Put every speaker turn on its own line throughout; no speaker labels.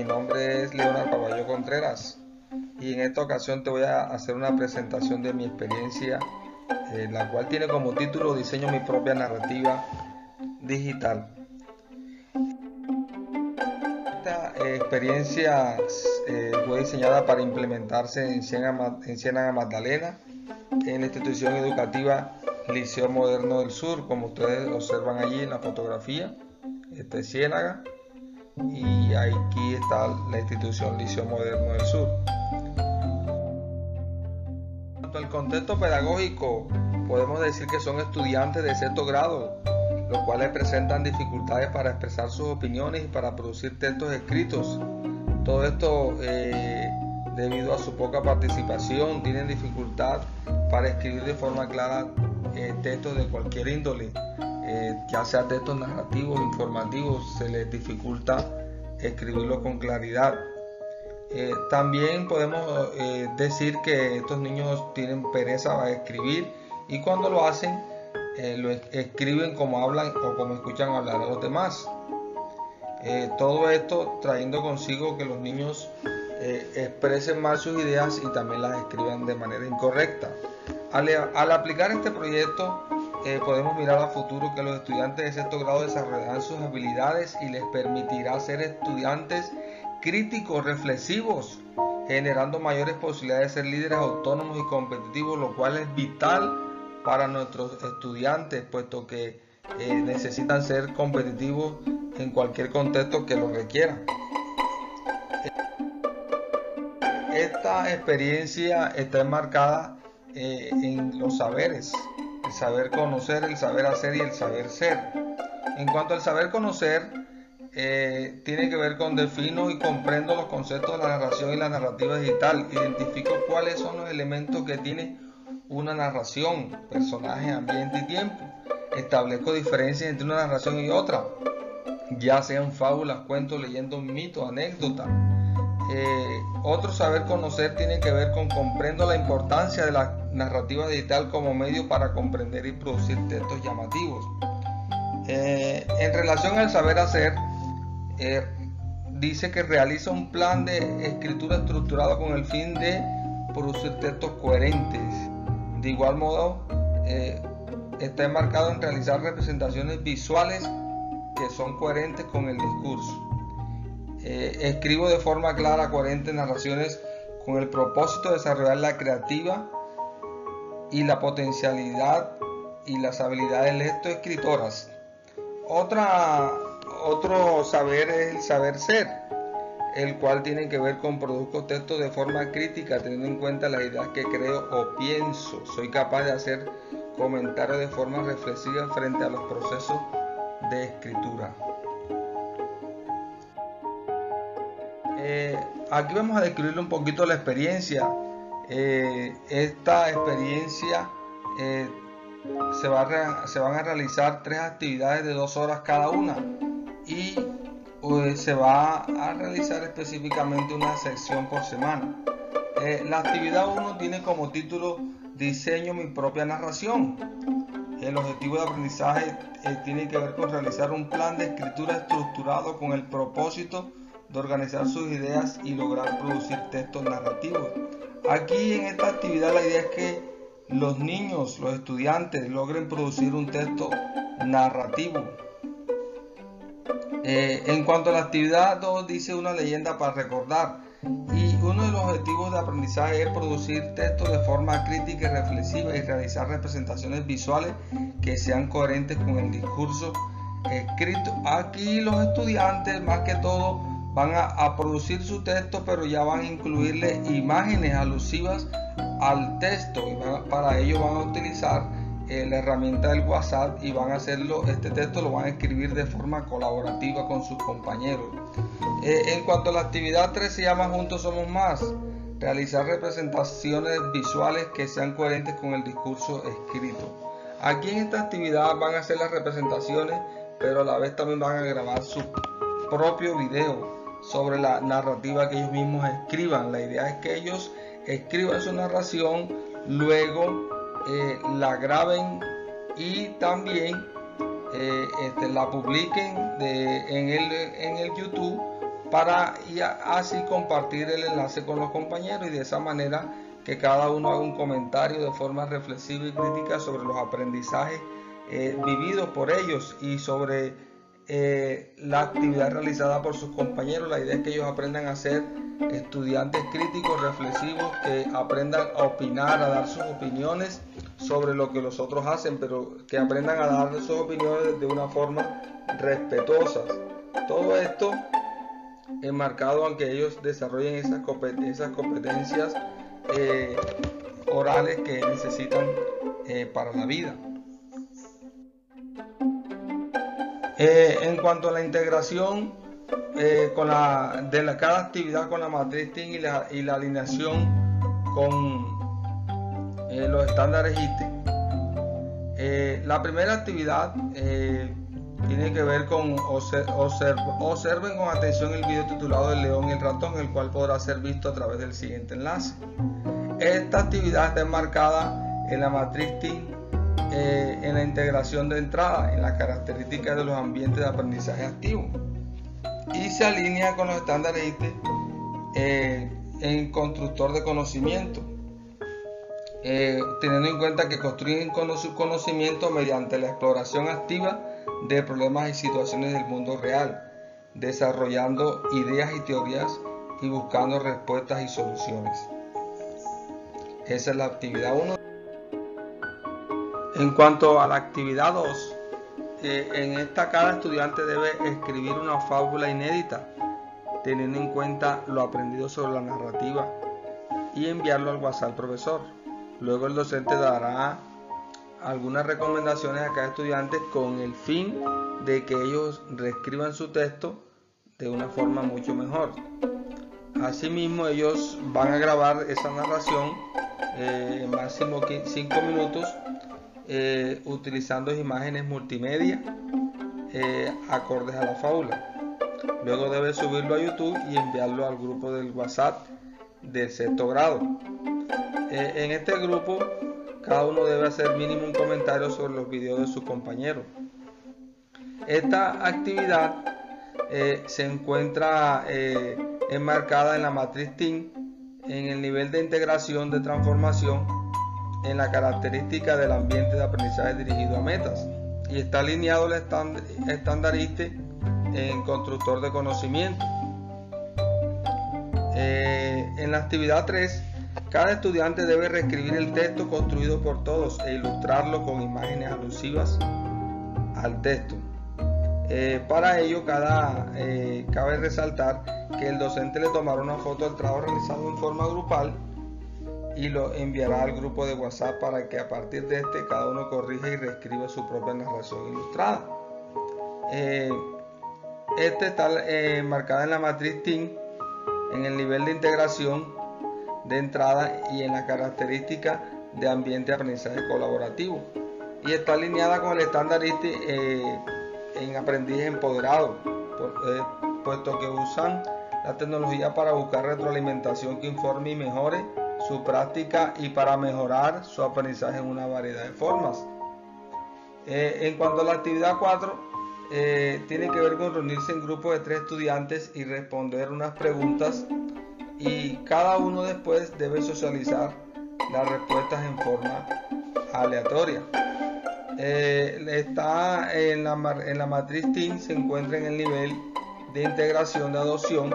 mi nombre es Leonardo Caballo Contreras y en esta ocasión te voy a hacer una presentación de mi experiencia, eh, la cual tiene como título Diseño mi propia narrativa digital. Esta eh, experiencia eh, fue diseñada para implementarse en Ciénaga, Magdalena, en la institución educativa Liceo Moderno del Sur, como ustedes observan allí en la fotografía. Este es Ciénaga y aquí está la institución Liceo Moderno del Sur. En al contexto pedagógico, podemos decir que son estudiantes de sexto grado, los cuales presentan dificultades para expresar sus opiniones y para producir textos escritos. Todo esto eh, debido a su poca participación, tienen dificultad para escribir de forma clara eh, textos de cualquier índole. Eh, ya sea textos narrativos, informativos, se les dificulta escribirlo con claridad. Eh, también podemos eh, decir que estos niños tienen pereza a escribir y cuando lo hacen, lo escriben como hablan o como escuchan hablar a los demás. todo esto trayendo consigo que los niños expresen mal sus ideas y también las escriban de manera incorrecta. al aplicar este proyecto, eh, podemos mirar a futuro que los estudiantes de sexto grado desarrollarán sus habilidades y les permitirá ser estudiantes críticos, reflexivos, generando mayores posibilidades de ser líderes autónomos y competitivos, lo cual es vital para nuestros estudiantes, puesto que eh, necesitan ser competitivos en cualquier contexto que lo requiera. Esta experiencia está enmarcada eh, en los saberes, el saber conocer, el saber hacer y el saber ser. En cuanto al saber conocer, eh, tiene que ver con defino y comprendo los conceptos de la narración y la narrativa digital. Identifico cuáles son los elementos que tiene una narración, personaje, ambiente y tiempo. Establezco diferencias entre una narración y otra, ya sean fábulas, cuentos, leyendas, mitos, anécdotas eh, otro saber conocer tiene que ver con comprendo la importancia de la narrativa digital como medio para comprender y producir textos llamativos. Eh, en relación al saber hacer, eh, dice que realiza un plan de escritura estructurado con el fin de producir textos coherentes. De igual modo, está enmarcado en realizar representaciones visuales que son coherentes con el discurso. Eh, escribo de forma clara, coherente narraciones con el propósito de desarrollar la creativa y la potencialidad y las habilidades lectoescritoras. Otra, otro saber es el saber ser, el cual tiene que ver con produzco textos de forma crítica, teniendo en cuenta las ideas que creo o pienso. Soy capaz de hacer comentarios de forma reflexiva frente a los procesos de escritura. Eh, aquí vamos a describirle un poquito la experiencia. Eh, esta experiencia eh, se, va se, van a realizar tres actividades de dos horas cada una y se va a realizar específicamente una sección por semana. la actividad 1 tiene como título Diseño mi propia narración. El objetivo de aprendizaje tiene que ver con realizar un plan de escritura estructurado con el propósito de organizar sus ideas y lograr producir textos narrativos. Aquí en esta actividad la idea es que los niños, los estudiantes logren producir un texto narrativo. Eh, en cuanto a la actividad 2 dice una leyenda para recordar y uno de los objetivos de aprendizaje es producir textos de forma crítica y reflexiva y realizar representaciones visuales que sean coherentes con el discurso escrito. Aquí los estudiantes más que todo van a, producir su texto, pero ya van a incluirle imágenes alusivas al texto para ello van a utilizar eh, la herramienta del WhatsApp y van a hacerlo, este texto lo van a escribir de forma colaborativa con sus compañeros. Eh, en cuanto a la actividad 3 se llama Juntos Somos Más, realizar representaciones visuales que sean coherentes con el discurso escrito. Aquí en esta actividad van a hacer las representaciones, pero a la vez también van a grabar su propio video sobre la narrativa que ellos mismos escriban. La idea es que ellos escriban su narración, luego eh, la graben y también eh, este, la publiquen en, el, en el YouTube para y así compartir el enlace con los compañeros y de esa manera que cada uno haga un comentario de forma reflexiva y crítica sobre los aprendizajes eh, vividos por ellos y sobre eh, la actividad realizada por sus compañeros. La idea es que ellos aprendan a ser estudiantes críticos, reflexivos, que aprendan a opinar, a dar sus opiniones sobre lo que los otros hacen, pero que aprendan a dar sus opiniones de una forma respetuosa. Todo esto enmarcado en que ellos desarrollen esas, competencias eh, orales que necesitan eh, para la vida. Eh, en cuanto a la integración con la, de la, cada actividad con la matriz TIN y la, y la alineación con los estándares ITE, la primera actividad tiene que ver con observen con atención el video titulado El león y el ratón, el cual podrá ser visto a través del siguiente enlace. Esta actividad está enmarcada en la matriz TIN, eh, en la integración de entrada, en las características de los ambientes de aprendizaje activo y se alinea con los estándares ITE eh, en constructor de conocimiento. Eh, teniendo en cuenta que construyen conocimiento mediante la exploración activa de problemas y situaciones del mundo real, desarrollando ideas y teorías y buscando respuestas y soluciones. Esa es la actividad 1. En cuanto a la actividad 2, eh, en esta cada estudiante debe escribir una fábula inédita, teniendo en cuenta lo aprendido sobre la narrativa y enviarlo al WhatsApp profesor. Luego el docente dará algunas recomendaciones a cada estudiante con el fin de que ellos reescriban su texto de una forma mucho mejor. Asimismo, ellos van a grabar esa narración eh, máximo 5 minutos eh, utilizando imágenes multimedia eh, acordes a la fábula. Luego debe subirlo a YouTube y enviarlo al grupo del WhatsApp del sexto grado. en este grupo cada uno debe hacer mínimo un comentario sobre los videos de su compañero. Esta actividad eh, se encuentra eh, enmarcada en la matriz TIN, en el nivel de integración de transformación, en la característica del ambiente de aprendizaje dirigido a metas y está alineado el estandariste en constructor de conocimiento. Eh, en la actividad 3 cada estudiante debe reescribir el texto construido por todos e ilustrarlo con imágenes alusivas al texto. Eh, para ello, eh, cabe resaltar que el docente le tomará una foto del trabajo realizado en forma grupal y lo enviará al grupo de WhatsApp para que a partir de este cada uno corrija y reescriba su propia narración ilustrada. Eh, este está marcado en la matriz TIN en el nivel de integración de entrada y en la característica de ambiente de aprendizaje colaborativo. Y está alineada con el estándar eh, en aprendizaje empoderado, eh, puesto que usan la tecnología para buscar retroalimentación que informe y mejore su práctica y para mejorar su aprendizaje en una variedad de formas. Eh, en cuanto a la actividad 4, tiene que ver con reunirse en grupos de tres estudiantes y responder unas preguntas y cada uno después debe socializar las respuestas en forma aleatoria. Eh, está en la, en la matriz TIN, se encuentra en el nivel de integración de adopción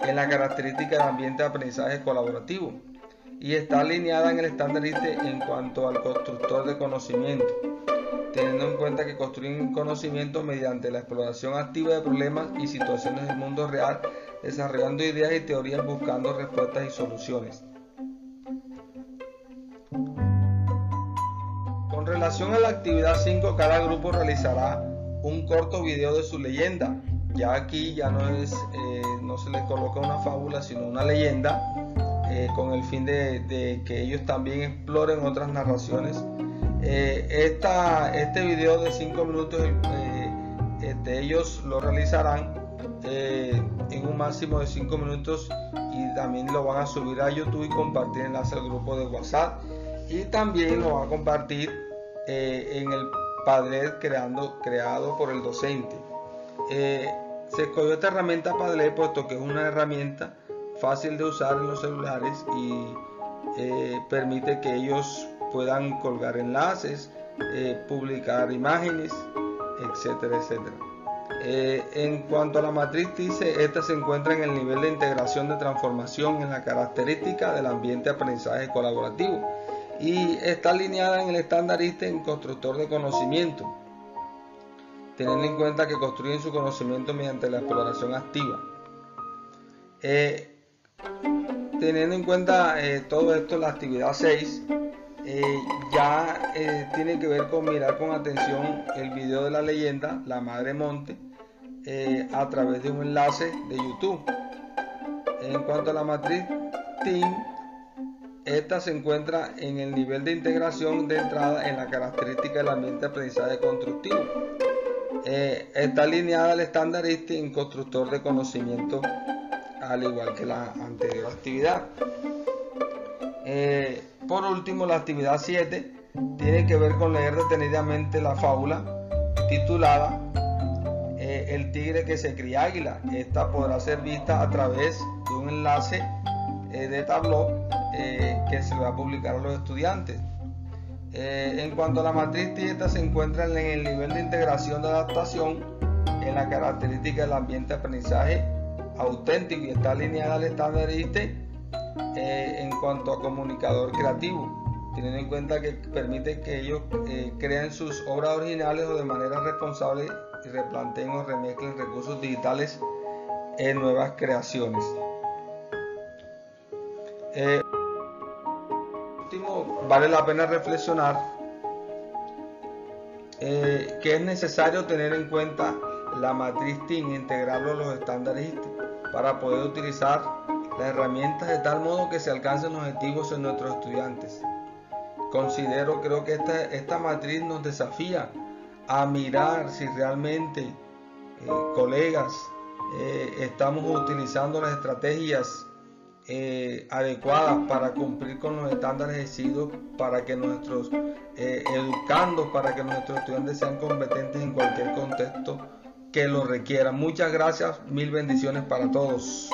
en la característica del ambiente de aprendizaje colaborativo y está alineada en el estándar en cuanto al constructor de conocimiento, teniendo en cuenta que construyen conocimiento mediante la exploración activa de problemas y situaciones del mundo real desarrollando ideas y teorías buscando respuestas y soluciones. Con relación a la actividad 5, cada grupo realizará un corto video de su leyenda. Ya aquí ya no, es, eh, no se les coloca una fábula, sino una leyenda, eh, con el fin de, que ellos también exploren otras narraciones. Eh, este video de 5 minutos, este, ellos lo realizarán eh, en un máximo de 5 minutos y también lo van a subir a YouTube y compartir enlace al grupo de WhatsApp y también lo van a compartir eh, en el Padlet creando, creado por el docente. Eh, Se escogió esta herramienta Padlet puesto que es una herramienta fácil de usar en los celulares y eh, permite que ellos puedan colgar enlaces, eh, publicar imágenes, etcétera, etcétera. Eh, en cuanto a la matriz dice, esta se encuentra en el nivel de integración de transformación en la característica del ambiente de aprendizaje colaborativo y está alineada en el estándar en constructor de conocimiento, teniendo en cuenta que construyen su conocimiento mediante la exploración activa. Teniendo en cuenta eh, todo esto, la actividad 6 ya tiene que ver con mirar con atención el video de la leyenda La Madre Monte eh, a través de un enlace de YouTube. En cuanto a la matriz TEAM, esta se encuentra en el nivel de integración de entrada en la característica del ambiente de aprendizaje constructivo. Eh, está alineada al estándar en constructor de conocimiento, al igual que la anterior actividad. Eh, por último, la actividad 7 tiene que ver con leer detenidamente la fábula titulada el tigre que se cría águila. Esta podrá ser vista a través de un enlace eh, de Tableau eh, que se va a publicar a los estudiantes. Eh, en cuanto a la matriz esta se encuentra en el nivel de integración de adaptación en la característica del ambiente de aprendizaje auténtico y está alineada al estándar ISTE en cuanto a comunicador creativo, teniendo en cuenta que permite que ellos creen sus obras originales o de manera responsable y replanteen o remezclen recursos digitales en nuevas creaciones. Eh, último, vale la pena reflexionar eh, que es necesario tener en cuenta la matriz TIN, integrarlo a los estándares para poder utilizar las herramientas de tal modo que se alcancen los objetivos en nuestros estudiantes. Considero, creo que esta, esta matriz nos desafía a mirar si realmente, eh, colegas, eh, estamos utilizando las estrategias eh, adecuadas para cumplir con los estándares exigidos para que nuestros educandos, para que nuestros estudiantes sean competentes en cualquier contexto que lo requiera. Muchas gracias, mil bendiciones para todos.